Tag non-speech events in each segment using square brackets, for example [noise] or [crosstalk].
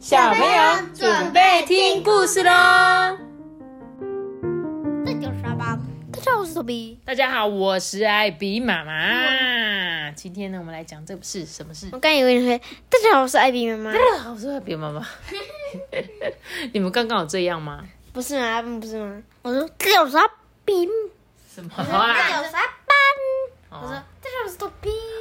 小朋友准备听故事喽！这就是沙巴，大家好，我是 Toby。大家好，我是艾比妈妈。今天呢，我们来讲这个是什么事？我刚以为你会，大家好，我是艾比妈妈。大家好我是艾比妈妈。[laughs] 你们刚刚有这样吗？不是吗？不是吗？我说大家好，我是阿比。什么啊？我是阿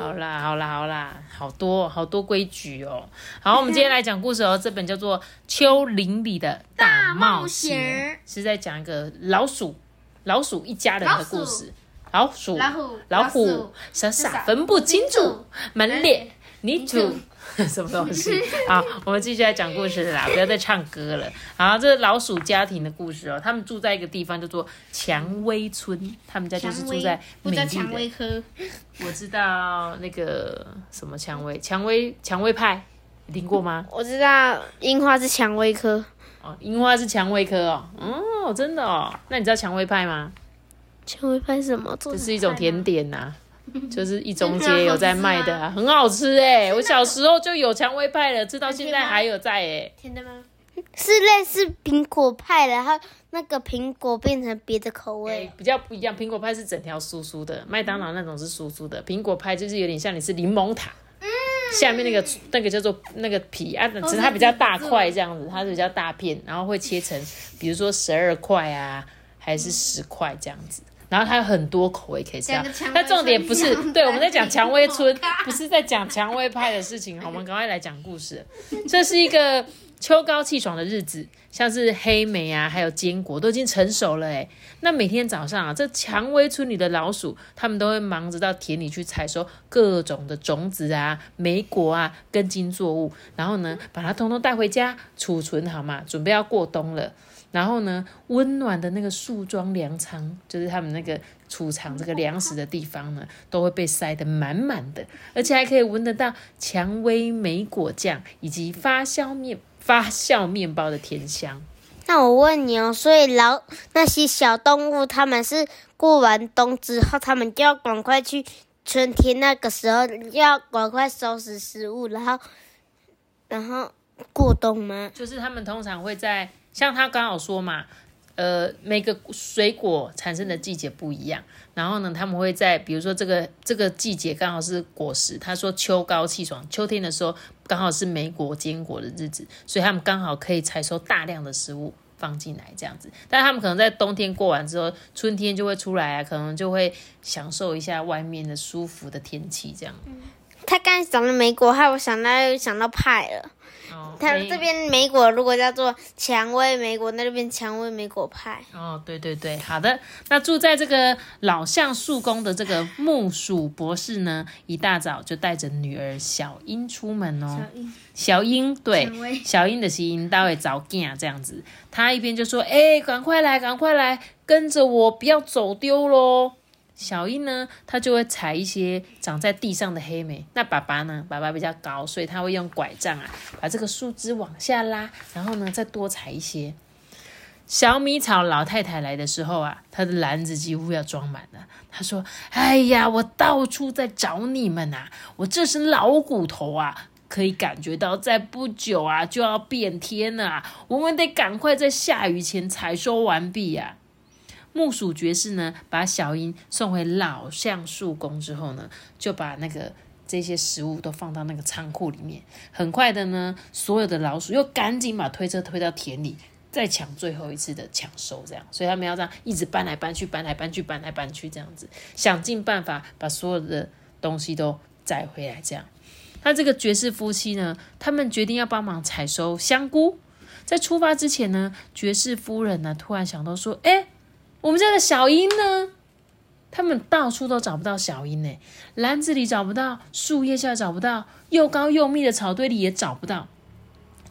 好啦，好啦，好啦，好多好多规矩哦。好，我们今天来讲故事哦。这本叫做《丘陵里的大冒险是在讲一个老鼠老鼠一家人的故事。老鼠、老虎老虎傻傻分不清楚，满脸泥土。[laughs] 什么东西？好，我们继续来讲故事啦，不要再唱歌了。好，这是老鼠家庭的故事哦。他们住在一个地方叫做蔷薇村，他们家就是住在我叫美丽的蔷薇科。[laughs] 我知道那个什么蔷薇，蔷薇蔷薇派，你听过吗？我知道樱花是蔷薇科。哦，樱花是蔷薇科哦，哦，真的哦。那你知道蔷薇派吗？蔷薇派是什么？这这是一种甜点呐、[laughs] 就是一中街有在卖的啊，很好吃哎、我小时候就有蔷薇派了，吃到现在还有在哎、甜的吗？是类似苹果派的，然后那个苹果变成别的口味。哎比较不一样，苹果派是整条酥酥的，麦当劳那种是酥酥的，苹果派就是有点像你是柠檬塔，下面那个那个叫做那个皮啊，只是它比较大块这样子，它是比较大片，然后会切成比如说十二块啊，还是十块这样子。然后它有很多口味可以吃啊讲个蔷薇，但重点不是村对我们在讲蔷薇村，[laughs] 不是在讲蔷薇派的事情。好，我们赶快来讲故事。这是一个秋高气爽的日子，像是黑莓啊，还有坚果都已经成熟了哎。那每天早上啊，这蔷薇村里的老鼠，他们都会忙着到田里去采收各种的种子啊、莓果啊、根茎作物，然后呢，把它通通带回家储存好嘛，准备要过冬了。然后呢，温暖的那个树桩粮仓，就是他们那个储藏这个粮食的地方呢，都会被塞得满满的，而且还可以闻得到蔷薇莓果酱以及发酵面发酵面包的甜香。那我问你哦，所以老那些小动物，他们是过完冬之后，他们就要赶快去春天那个时候，要赶快收拾食物，然后然后过冬吗？就是他们通常会在，像他刚好说嘛，呃，每个水果产生的季节不一样，然后呢，他们会在比如说这个这个季节刚好是果实，他说秋高气爽，秋天的时候刚好是梅果坚果的日子，所以他们刚好可以采收大量的食物。放进来这样子，但他们可能在冬天过完之后，春天就会出来啊，可能就会享受一下外面的舒服的天气，这样。他刚才讲的莓果，害我想到想到派了。哦，它没这边莓果如果叫做蔷薇莓果，那就变蔷薇莓果派。哦，对对对，好的。那住在这个老橡树宫的这个木薯博士呢，一大早就带着女儿小英出门哦。小英对蔷薇，小英的是英大会早见这样子。他一边就说：“哎、赶快来，赶快来，跟着我，不要走丢喽。”小英呢，她就会采一些长在地上的黑莓。那爸爸呢，爸爸比较高，所以他会用拐杖啊，把这个树枝往下拉，然后呢，再多采一些。小米草老太太来的时候啊，她的篮子几乎要装满了。她说：“哎呀，我到处在找你们啊，我这身老骨头啊，可以感觉到在不久啊就要变天了啊，我们得赶快在下雨前采收完毕呀、木薯爵士呢，把小英送回老橡树宫之后呢，就把那个这些食物都放到那个仓库里面。很快的呢，所有的老鼠又赶紧把推车推到田里，再抢最后一次的抢收，这样。所以他们要这样一直搬来搬去，搬来搬去，搬来搬去，这样子，想尽办法把所有的东西都载回来，这样。那这个爵士夫妻呢，他们决定要帮忙采收香菇。在出发之前呢，爵士夫人呢突然想到说：“哎，我们家的小鹰呢？他们到处都找不到小鹰呢，篮子里找不到，树叶下找不到，又高又密的草堆里也找不到。”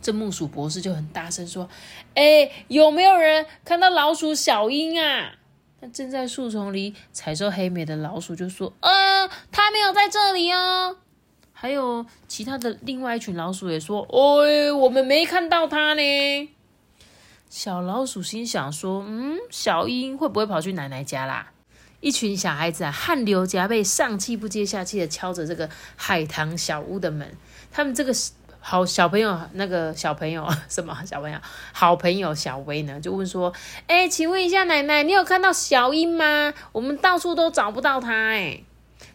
这木薯博士就很大声说：“哎，有没有人看到老鼠小鹰啊？”那正在树丛里采收黑莓的老鼠就说：“呃，它没有在这里哦。”还有其他的另外一群老鼠也说：“哎，我们没看到它呢。”小老鼠心想说：“嗯，小英会不会跑去奶奶家啦？”一群小孩子啊，汗流浃背、上气不接下气的敲着这个海棠小屋的门。他们这个好小朋友，那个小朋友 [laughs] 什么小朋友，好朋友小薇呢，就问说：“哎，请问一下奶奶，你有看到小英吗？我们到处都找不到她。”哎，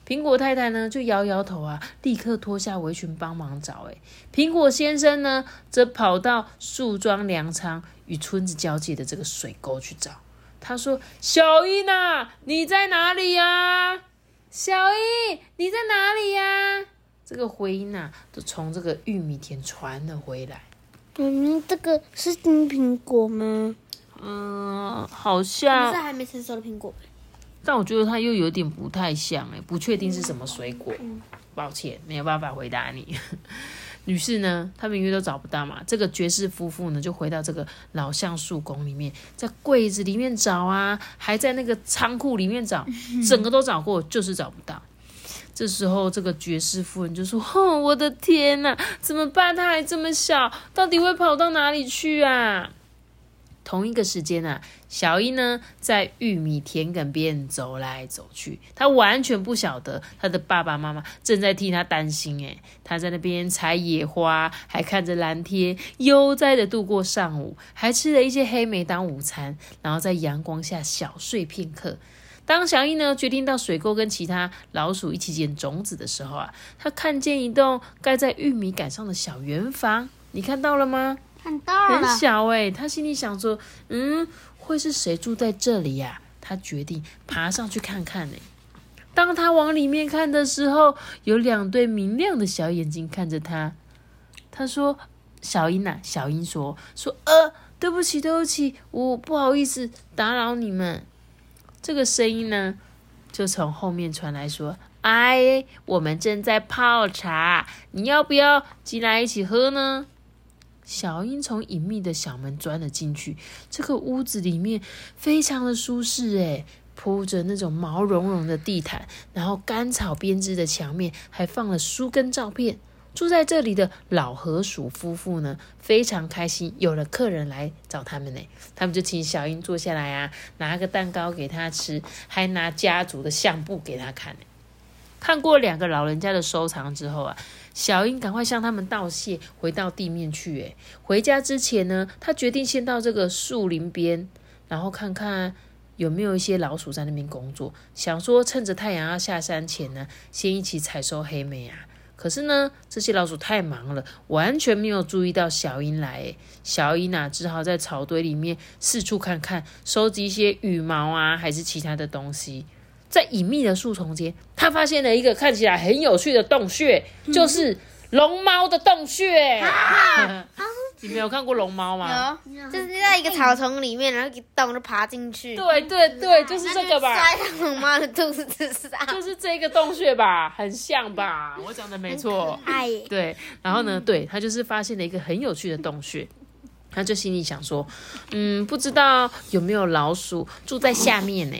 苹果太太呢就摇摇头啊，立刻脱下围裙帮忙找。哎，苹果先生呢则跑到树桩粮仓与村子交界的这个水沟去找。他说：“小英啊，你在哪里呀？小英，你在哪里呀？”这个回音啊，就从这个玉米田传了回来。嗯，这个是金苹果吗？嗯，好像。是还没成熟的苹果。但我觉得它又有点不太像哎，不确定是什么水果。抱歉，没有办法回答你。[laughs] 于是呢，他们因为都找不到嘛，这个爵士夫妇呢，就回到这个老橡树宫里面，在柜子里面找啊，还在那个仓库里面找，整个都找过，就是找不到。这时候，这个爵士夫人就说：“哦，我的天哪，怎么办？他还这么小，到底会跑到哪里去啊？”同一个时间啊，小英呢在玉米田埂边走来走去，他完全不晓得他的爸爸妈妈正在替他担心。诶，他在那边采野花，还看着蓝天，悠哉的度过上午，还吃了一些黑莓当午餐，然后在阳光下小睡片刻。当小英呢决定到水沟跟其他老鼠一起捡种子的时候啊，他看见一栋盖在玉米杆上的小圆房，你看到了吗？看到了。很小哎，他心里想说，嗯，会是谁住在这里呀？他决定爬上去看看呢。当他往里面看的时候，有两对明亮的小眼睛看着他。他说：“小英呐，小英说说，呃，对不起，对不起，我不好意思打扰你们。”这个声音呢，就从后面传来，说：“哎，我们正在泡茶，你要不要进来一起喝呢？”小英从隐秘的小门钻了进去，这个屋子里面非常的舒适，诶，铺着那种毛茸茸的地毯，然后干草编织的墙面，还放了书跟照片。住在这里的老河鼠夫妇呢，非常开心，有了客人来找他们呢。他们就请小英坐下来啊，拿个蛋糕给他吃，还拿家族的相簿给他看。看过两个老人家的收藏之后啊，小英赶快向他们道谢，回到地面去。诶，回家之前呢，他决定先到这个树林边，然后看看有没有一些老鼠在那边工作，想说趁着太阳要下山前呢，先一起采收黑莓啊。可是呢，这些老鼠太忙了，完全没有注意到小英来。小英啊，只好在草堆里面四处看看，收集一些羽毛啊，还是其他的东西。在隐秘的树丛间，他发现了一个看起来很有趣的洞穴，就是龙猫的洞穴。你没有看过龙猫吗？有，就是在一个草丛里面，然后一洞就爬进去。对对对，就是这个吧。摔在龙猫的肚子上。就是这个洞穴吧，很像吧？我讲的没错。哎，对，然后呢，对他就是发现了一个很有趣的洞穴，他就心里想说，嗯，不知道有没有老鼠住在下面呢？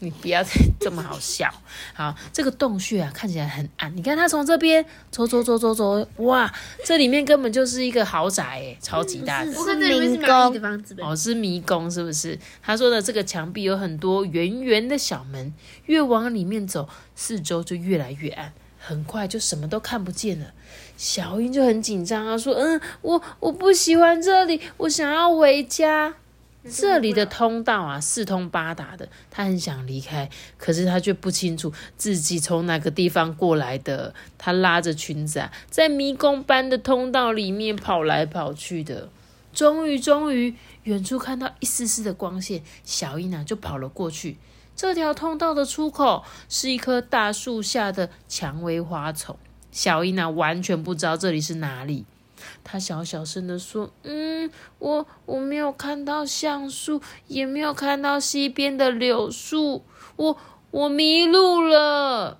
你不要再这么好笑。好，这个洞穴啊，看起来很暗。你看，他从这边走走走走走，哇，这里面根本就是一个豪宅哎，超级大的。是迷宫的房子哦，是迷宫是不是？他说的这个墙壁有很多圆圆的小门，越往里面走，四周就越来越暗，很快就什么都看不见了。小英就很紧张啊，说：“嗯，我我不喜欢这里，我想要回家。”这里的通道啊，四通八达的，他很想离开，可是他却不清楚自己从哪个地方过来的。他拉着裙子啊，在迷宫般的通道里面跑来跑去的。终于，终于，远处看到一丝丝的光线，小英啊就跑了过去。这条通道的出口是一棵大树下的蔷薇花丛。小英啊完全不知道这里是哪里。他小小声的说：“嗯，我我没有看到橡树，也没有看到西边的柳树，我我迷路了。”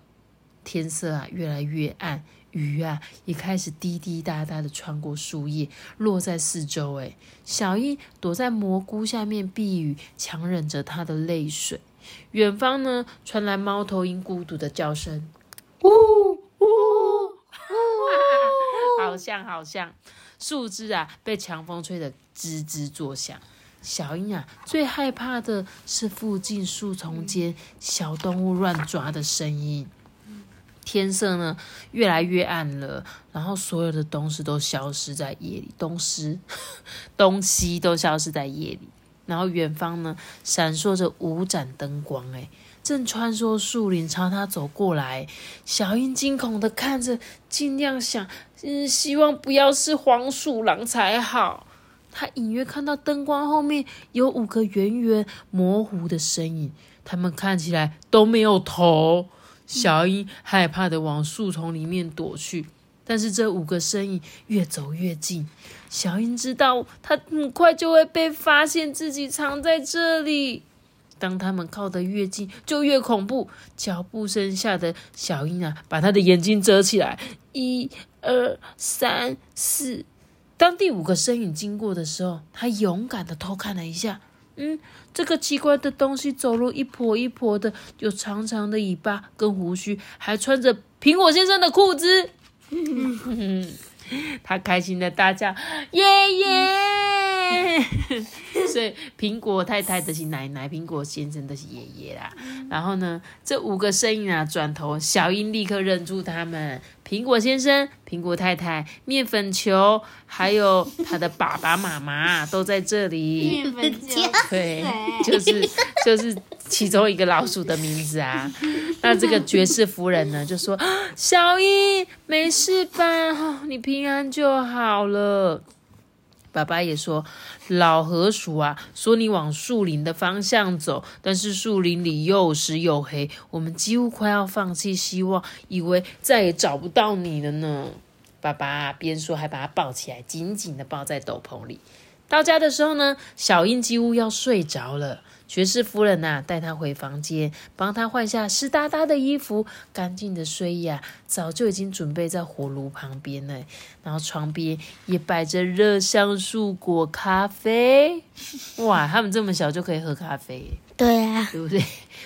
天色啊越来越暗，雨啊也开始滴滴答答的穿过树叶，落在四周。哎，小英躲在蘑菇下面避雨，强忍着她的泪水。远方呢传来猫头鹰孤独的叫声：“呜。”好像好像，树枝啊被强风吹得吱吱作响。小英啊最害怕的是附近树丛间小动物乱抓的声音。天色呢越来越暗了，然后所有的东西都消失在夜里，东西 [laughs] 东西都消失在夜里。然后远方呢闪烁着五盏灯光，哎，正穿梭树林朝他走过来。小英惊恐的看着，尽量想，嗯，希望不要是黄鼠狼才好。他隐约看到灯光后面有五个圆圆模糊的身影，他们看起来都没有头。小英害怕的往树丛里面躲去，但是这五个身影越走越近。小英知道，她很快就会被发现自己藏在这里。当他们靠得越近，就越恐怖。脚步声吓得小英啊，把他的眼睛遮起来。一、二、三、四。当第五个身影经过的时候，他勇敢的偷看了一下。嗯，这个奇怪的东西走路一跛一跛的，有长长的尾巴跟胡须，还穿着苹果先生的裤子。[laughs] [laughs] 他开心的大叫：“爷爷！” [laughs] 所以苹果太太的是奶奶，苹果先生的是爷爷啦。然后呢，这五个声音啊，转头，小英立刻认出他们：苹果先生、苹果太太、面粉球，还有他的爸爸妈妈都在这里。面粉球，对，就是就是其中一个老鼠的名字啊。那这个爵士夫人呢，就说：“ [gasps] 小英，没事吧？你平安就好了。”爸爸也说：“老河鼠啊，说你往树林的方向走，但是树林里又湿又黑，我们几乎快要放弃希望，以为再也找不到你了呢。”爸爸边说还把他抱起来，紧紧的抱在斗篷里。到家的时候呢，小英几乎要睡着了。爵士夫人呐，带他回房间，帮他换下湿哒哒的衣服，干净的睡衣啊，早就已经准备在火炉旁边了。然后床边也摆着热香树果咖啡。哇，他们这么小就可以喝咖啡，[laughs] 对啊，对不对？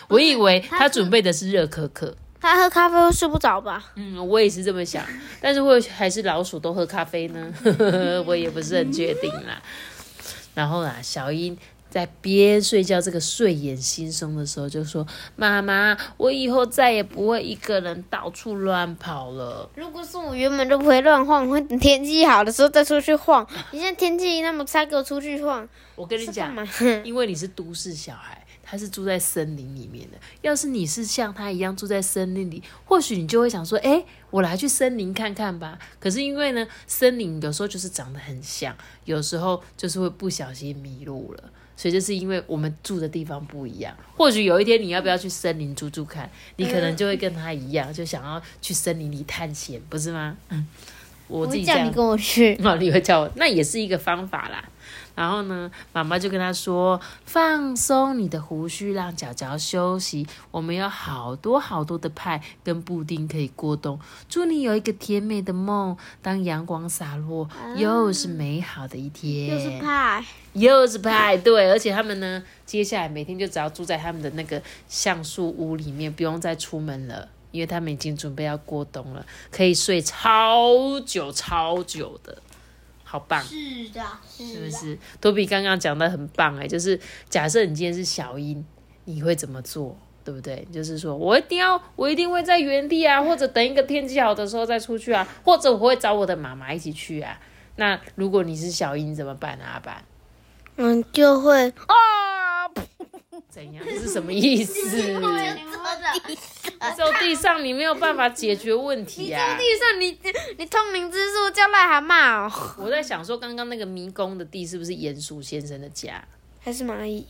我以为 [laughs] 他准备的是热可可。他喝咖啡会睡不着吧？嗯，我也是这么想，但是会还是老鼠都喝咖啡呢？[laughs] 我也不是很确定啦。然后啊，小英。在边睡觉，这个睡眼惺忪的时候，就说：“妈妈，我以后再也不会一个人到处乱跑了。如果是我，原本就不会乱晃，会等天气好的时候再出去晃。你现在天气那么差，给我出去晃。我跟你讲，[laughs] 因为你是都市小孩，他是住在森林里面的。要是你是像他一样住在森林里，或许你就会想说：，哎，我来去森林看看吧。可是因为呢，森林有时候就是长得很像，有时候就是会不小心迷路了。”所以就是因为我们住的地方不一样，或许有一天你要不要去森林住住看，你可能就会跟他一样，就想要去森林里探险，不是吗？嗯，我自己叫你跟我去，[laughs] 哦，你会叫我，那也是一个方法啦。然后呢，妈妈就跟他说：“放松你的胡须，让脚脚休息。我们有好多好多的派跟布丁可以过冬。祝你有一个甜美的梦。当阳光洒落，又是美好的一天。又是派，又是派。对，而且他们呢，接下来每天就只要住在他们的那个橡树屋里面，不用再出门了，因为他们已经准备要过冬了，可以睡超久超久的。”好棒，是的，是不是？多比刚刚讲的很棒哎，就是假设你今天是小英，你会怎么做？对不对？就是说我一定要，我一定会在原地啊，或者等一个天气好的时候再出去啊，或者我会找我的妈妈一起去啊。那如果你是小英怎么办呢？阿爸，嗯，就会啊。怎样？这 [laughs] 是什么意思？走地上你没有办法解决问题啊！地上你你通灵之术叫癞蛤蟆哦。我在想说，刚刚那个迷宫的地是不是鼹鼠先生的家？还是蚂蚁？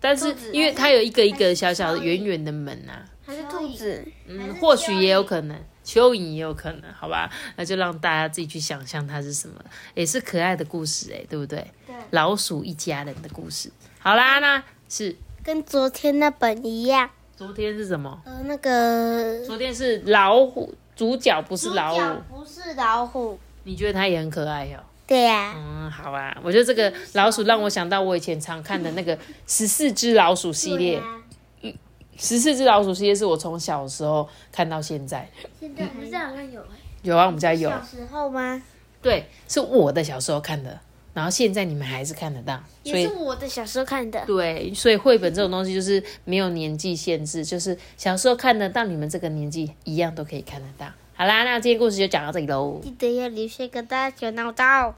但是因为它有一个一个小小的圆圆的门呐。还是兔子？嗯，或许也有可能，蚯蚓也有可能，好吧？那就让大家自己去想象它是什么，也是可爱的故事哎，对不对？对。老鼠一家人的故事。好啦，那是跟昨天那本一样。昨天是什么？呃，那个昨天是老虎，主角不是老虎，不是老虎。你觉得它也很可爱哟？对呀。嗯，好啊。我觉得这个老鼠让我想到我以前常看的那个十四只老鼠系列。嗯，十四只老鼠系列是我从小时候看到现在。现在不是好像有有啊，我们家有。小时候吗？对，是我的小时候看的。然后现在你们还是看得到，所以也是我的小时候看的。对，所以绘本这种东西就是没有年纪限制，就是小时候看得到，你们这个年纪一样都可以看得到。好啦，那今天故事就讲到这里喽。记得要留下个大小闹到，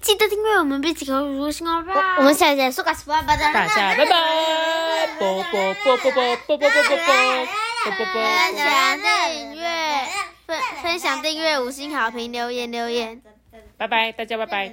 记得订阅我们彼此口语如新哦。啊我们下期再说个什么？大大家拜拜，啵啵啵啵啵啵啵啵啵啵啵啵啵分享订阅，分分享订阅，五星好评，留言留言。拜拜，大家。拜拜。